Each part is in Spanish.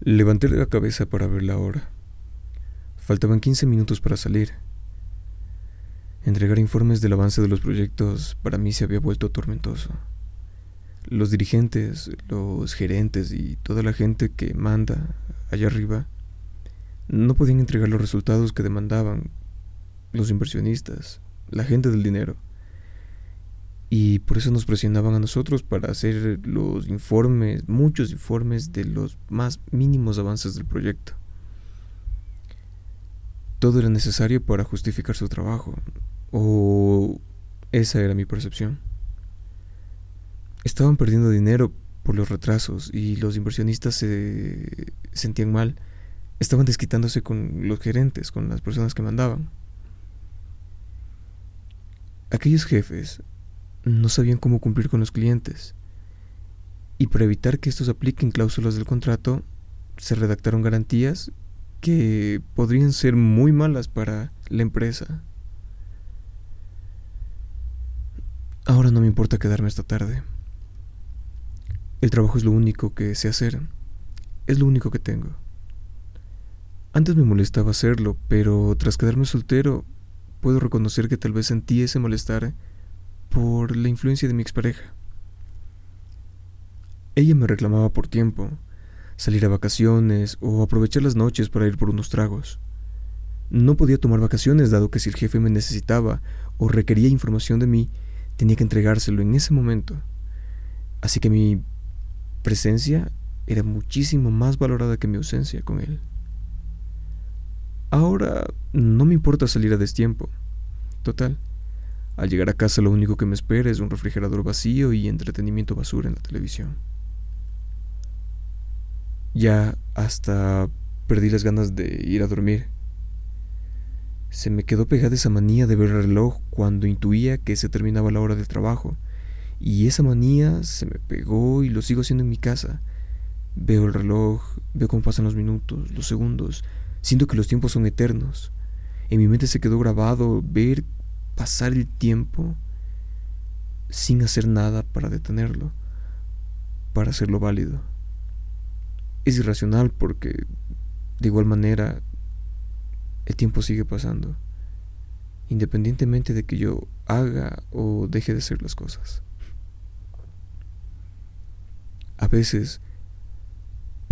Levanté la cabeza para ver la hora. Faltaban 15 minutos para salir. Entregar informes del avance de los proyectos para mí se había vuelto tormentoso. Los dirigentes, los gerentes y toda la gente que manda allá arriba no podían entregar los resultados que demandaban los inversionistas, la gente del dinero. Y por eso nos presionaban a nosotros para hacer los informes, muchos informes de los más mínimos avances del proyecto. Todo era necesario para justificar su trabajo, o esa era mi percepción. Estaban perdiendo dinero por los retrasos y los inversionistas se sentían mal. Estaban desquitándose con los gerentes, con las personas que mandaban. Aquellos jefes no sabían cómo cumplir con los clientes. Y para evitar que estos apliquen cláusulas del contrato, se redactaron garantías que podrían ser muy malas para la empresa. Ahora no me importa quedarme esta tarde. El trabajo es lo único que sé hacer. Es lo único que tengo. Antes me molestaba hacerlo, pero tras quedarme soltero, puedo reconocer que tal vez sentí ese malestar por la influencia de mi expareja. Ella me reclamaba por tiempo, salir a vacaciones o aprovechar las noches para ir por unos tragos. No podía tomar vacaciones dado que si el jefe me necesitaba o requería información de mí, tenía que entregárselo en ese momento. Así que mi presencia era muchísimo más valorada que mi ausencia con él. Ahora no me importa salir a destiempo. Total, al llegar a casa lo único que me espera es un refrigerador vacío y entretenimiento basura en la televisión. Ya hasta perdí las ganas de ir a dormir. Se me quedó pegada esa manía de ver el reloj cuando intuía que se terminaba la hora del trabajo, y esa manía se me pegó y lo sigo haciendo en mi casa. Veo el reloj, veo cómo pasan los minutos, los segundos, siento que los tiempos son eternos. En mi mente se quedó grabado ver pasar el tiempo sin hacer nada para detenerlo, para hacerlo válido. Es irracional porque, de igual manera, el tiempo sigue pasando, independientemente de que yo haga o deje de hacer las cosas. A veces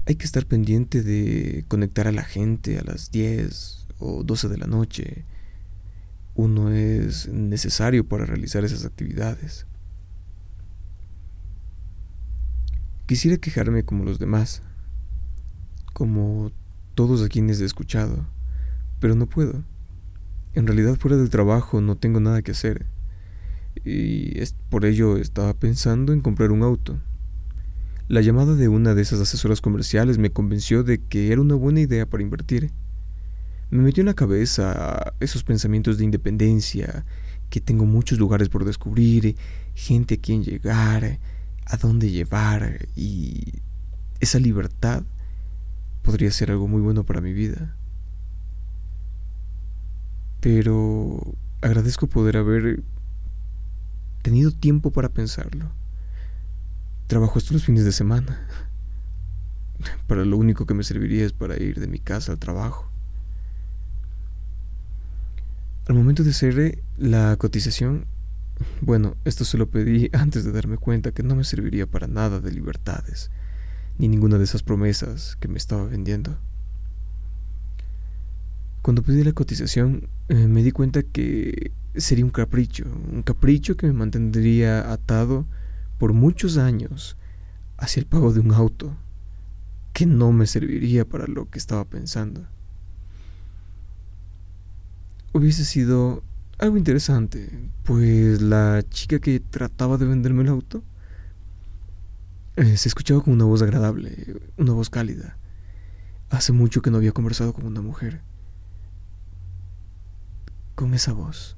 hay que estar pendiente de conectar a la gente a las 10 o 12 de la noche, uno es necesario para realizar esas actividades. Quisiera quejarme como los demás, como todos a quienes he escuchado, pero no puedo. En realidad fuera del trabajo no tengo nada que hacer y es por ello estaba pensando en comprar un auto. La llamada de una de esas asesoras comerciales me convenció de que era una buena idea para invertir me metió en la cabeza esos pensamientos de independencia, que tengo muchos lugares por descubrir, gente a quien llegar, a dónde llevar, y esa libertad podría ser algo muy bueno para mi vida. Pero agradezco poder haber tenido tiempo para pensarlo. Trabajo hasta los fines de semana. Para lo único que me serviría es para ir de mi casa al trabajo. Al momento de hacer la cotización, bueno, esto se lo pedí antes de darme cuenta que no me serviría para nada de libertades, ni ninguna de esas promesas que me estaba vendiendo. Cuando pedí la cotización, eh, me di cuenta que sería un capricho, un capricho que me mantendría atado por muchos años hacia el pago de un auto, que no me serviría para lo que estaba pensando hubiese sido algo interesante, pues la chica que trataba de venderme el auto eh, se escuchaba con una voz agradable, una voz cálida. Hace mucho que no había conversado con una mujer. Con esa voz.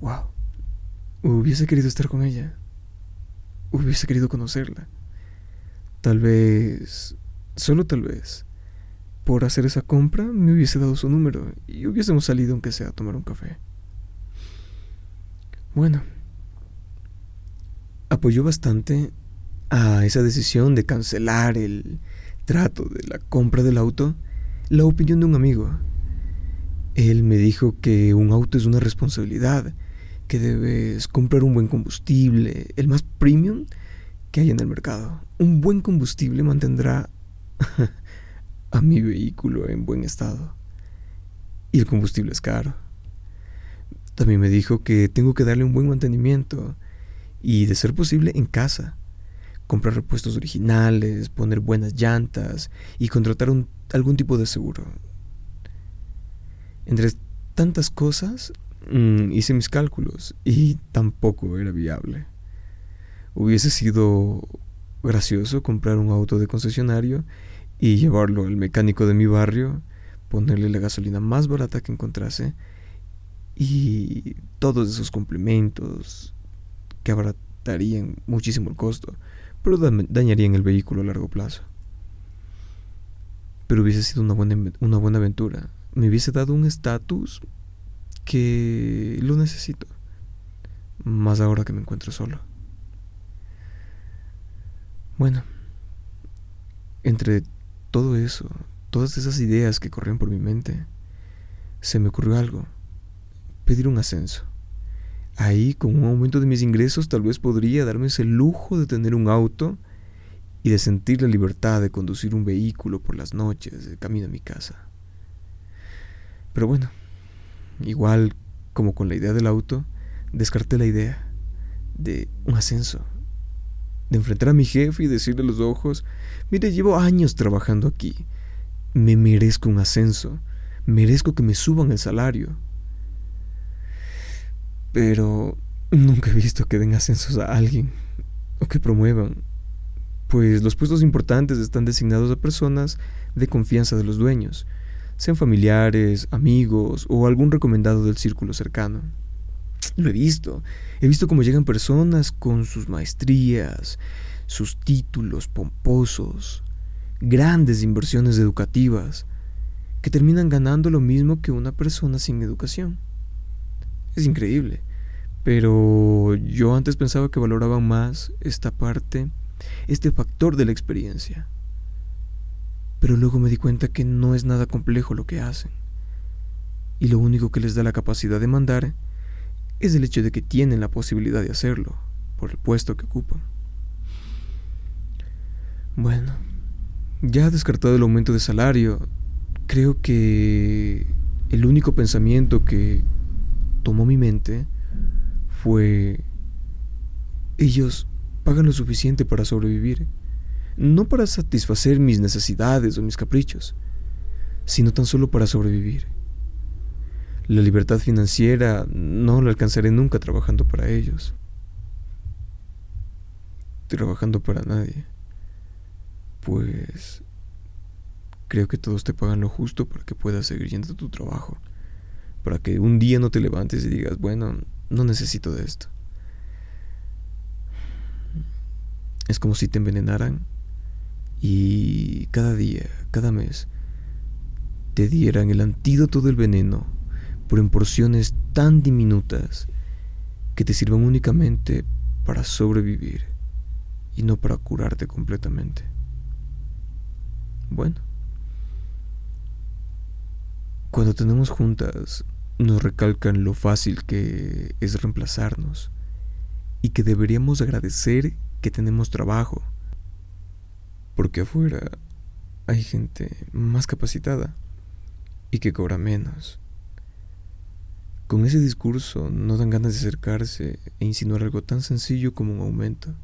Wow. Hubiese querido estar con ella. Hubiese querido conocerla. Tal vez, solo tal vez, por hacer esa compra me hubiese dado su número y hubiésemos salido aunque sea a tomar un café. Bueno, apoyó bastante a esa decisión de cancelar el trato de la compra del auto la opinión de un amigo. Él me dijo que un auto es una responsabilidad, que debes comprar un buen combustible, el más premium que hay en el mercado. Un buen combustible mantendrá a mi vehículo en buen estado. Y el combustible es caro. También me dijo que tengo que darle un buen mantenimiento y, de ser posible, en casa. Comprar repuestos originales, poner buenas llantas y contratar algún tipo de seguro. Entre tantas cosas, mm, hice mis cálculos y tampoco era viable. Hubiese sido gracioso comprar un auto de concesionario y llevarlo al mecánico de mi barrio, ponerle la gasolina más barata que encontrase y todos esos complementos que abaratarían muchísimo el costo, pero dañarían el vehículo a largo plazo. Pero hubiese sido una buena, una buena aventura. Me hubiese dado un estatus que lo necesito. Más ahora que me encuentro solo. Bueno, entre todo eso, todas esas ideas que corrían por mi mente, se me ocurrió algo, pedir un ascenso. Ahí, con un aumento de mis ingresos, tal vez podría darme ese lujo de tener un auto y de sentir la libertad de conducir un vehículo por las noches de camino a mi casa. Pero bueno, igual como con la idea del auto, descarté la idea de un ascenso de enfrentar a mi jefe y decirle a los ojos, mire, llevo años trabajando aquí, me merezco un ascenso, merezco que me suban el salario. Pero nunca he visto que den ascensos a alguien o que promuevan, pues los puestos importantes están designados a personas de confianza de los dueños, sean familiares, amigos o algún recomendado del círculo cercano. Lo he visto. He visto cómo llegan personas con sus maestrías, sus títulos pomposos, grandes inversiones educativas, que terminan ganando lo mismo que una persona sin educación. Es increíble. Pero yo antes pensaba que valoraban más esta parte, este factor de la experiencia. Pero luego me di cuenta que no es nada complejo lo que hacen. Y lo único que les da la capacidad de mandar es el hecho de que tienen la posibilidad de hacerlo por el puesto que ocupan. Bueno, ya descartado el aumento de salario, creo que el único pensamiento que tomó mi mente fue, ellos pagan lo suficiente para sobrevivir, no para satisfacer mis necesidades o mis caprichos, sino tan solo para sobrevivir. La libertad financiera no la alcanzaré nunca trabajando para ellos. Trabajando para nadie. Pues creo que todos te pagan lo justo para que puedas seguir yendo a tu trabajo. Para que un día no te levantes y digas, bueno, no necesito de esto. Es como si te envenenaran y cada día, cada mes, te dieran el antídoto del veneno pero en porciones tan diminutas que te sirvan únicamente para sobrevivir y no para curarte completamente. Bueno, cuando tenemos juntas nos recalcan lo fácil que es reemplazarnos y que deberíamos agradecer que tenemos trabajo, porque afuera hay gente más capacitada y que cobra menos. Con ese discurso no dan ganas de acercarse e insinuar algo tan sencillo como un aumento.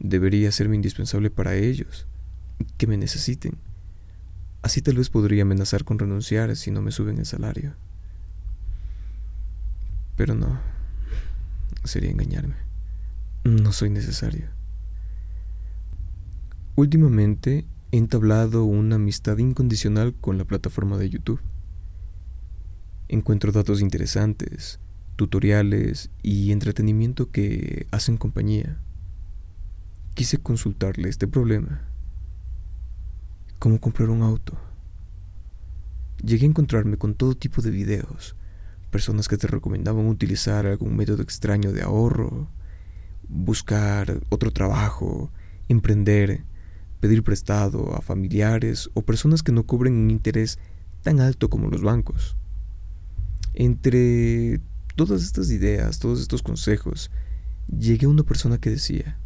Debería serme indispensable para ellos, que me necesiten. Así tal vez podría amenazar con renunciar si no me suben el salario. Pero no, sería engañarme. No soy necesario. Últimamente he entablado una amistad incondicional con la plataforma de YouTube. Encuentro datos interesantes, tutoriales y entretenimiento que hacen compañía. Quise consultarle este problema. ¿Cómo comprar un auto? Llegué a encontrarme con todo tipo de videos, personas que te recomendaban utilizar algún método extraño de ahorro, buscar otro trabajo, emprender, pedir prestado a familiares o personas que no cobren un interés tan alto como los bancos. Entre todas estas ideas, todos estos consejos, llegué a una persona que decía,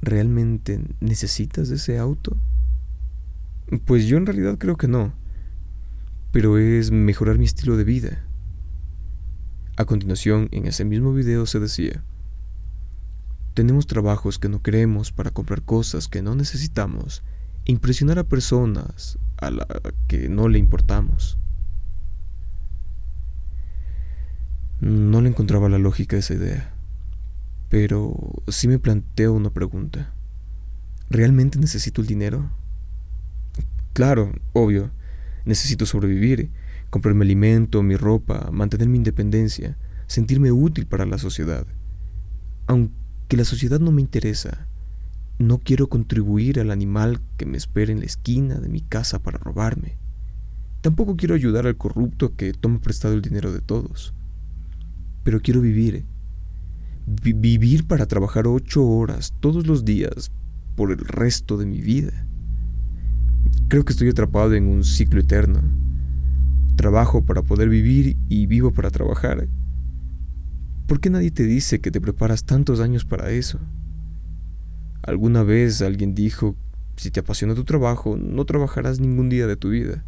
¿realmente necesitas ese auto? Pues yo en realidad creo que no, pero es mejorar mi estilo de vida. A continuación, en ese mismo video se decía, tenemos trabajos que no queremos para comprar cosas que no necesitamos impresionar a personas a las que no le importamos. No le encontraba la lógica a esa idea, pero sí me planteo una pregunta. ¿Realmente necesito el dinero? Claro, obvio, necesito sobrevivir, comprarme alimento, mi ropa, mantener mi independencia, sentirme útil para la sociedad. Aunque la sociedad no me interesa, no quiero contribuir al animal que me espera en la esquina de mi casa para robarme. Tampoco quiero ayudar al corrupto que toma prestado el dinero de todos pero quiero vivir. vivir para trabajar ocho horas todos los días por el resto de mi vida. Creo que estoy atrapado en un ciclo eterno. Trabajo para poder vivir y vivo para trabajar. ¿Por qué nadie te dice que te preparas tantos años para eso? Alguna vez alguien dijo, si te apasiona tu trabajo, no trabajarás ningún día de tu vida.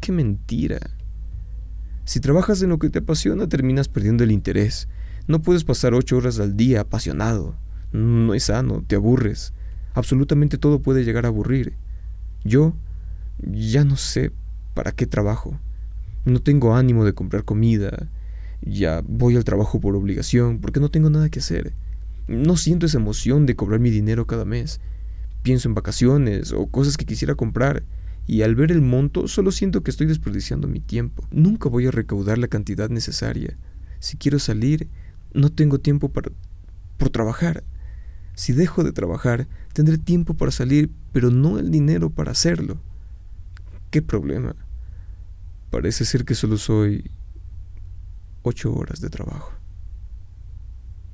¡Qué mentira! Si trabajas en lo que te apasiona, terminas perdiendo el interés. No puedes pasar ocho horas al día apasionado. No es sano, te aburres. Absolutamente todo puede llegar a aburrir. Yo ya no sé para qué trabajo. No tengo ánimo de comprar comida. Ya voy al trabajo por obligación, porque no tengo nada que hacer. No siento esa emoción de cobrar mi dinero cada mes. Pienso en vacaciones o cosas que quisiera comprar y al ver el monto solo siento que estoy desperdiciando mi tiempo. Nunca voy a recaudar la cantidad necesaria. Si quiero salir, no tengo tiempo para por trabajar. Si dejo de trabajar, tendré tiempo para salir, pero no el dinero para hacerlo. ¿Qué problema? Parece ser que solo soy ocho horas de trabajo.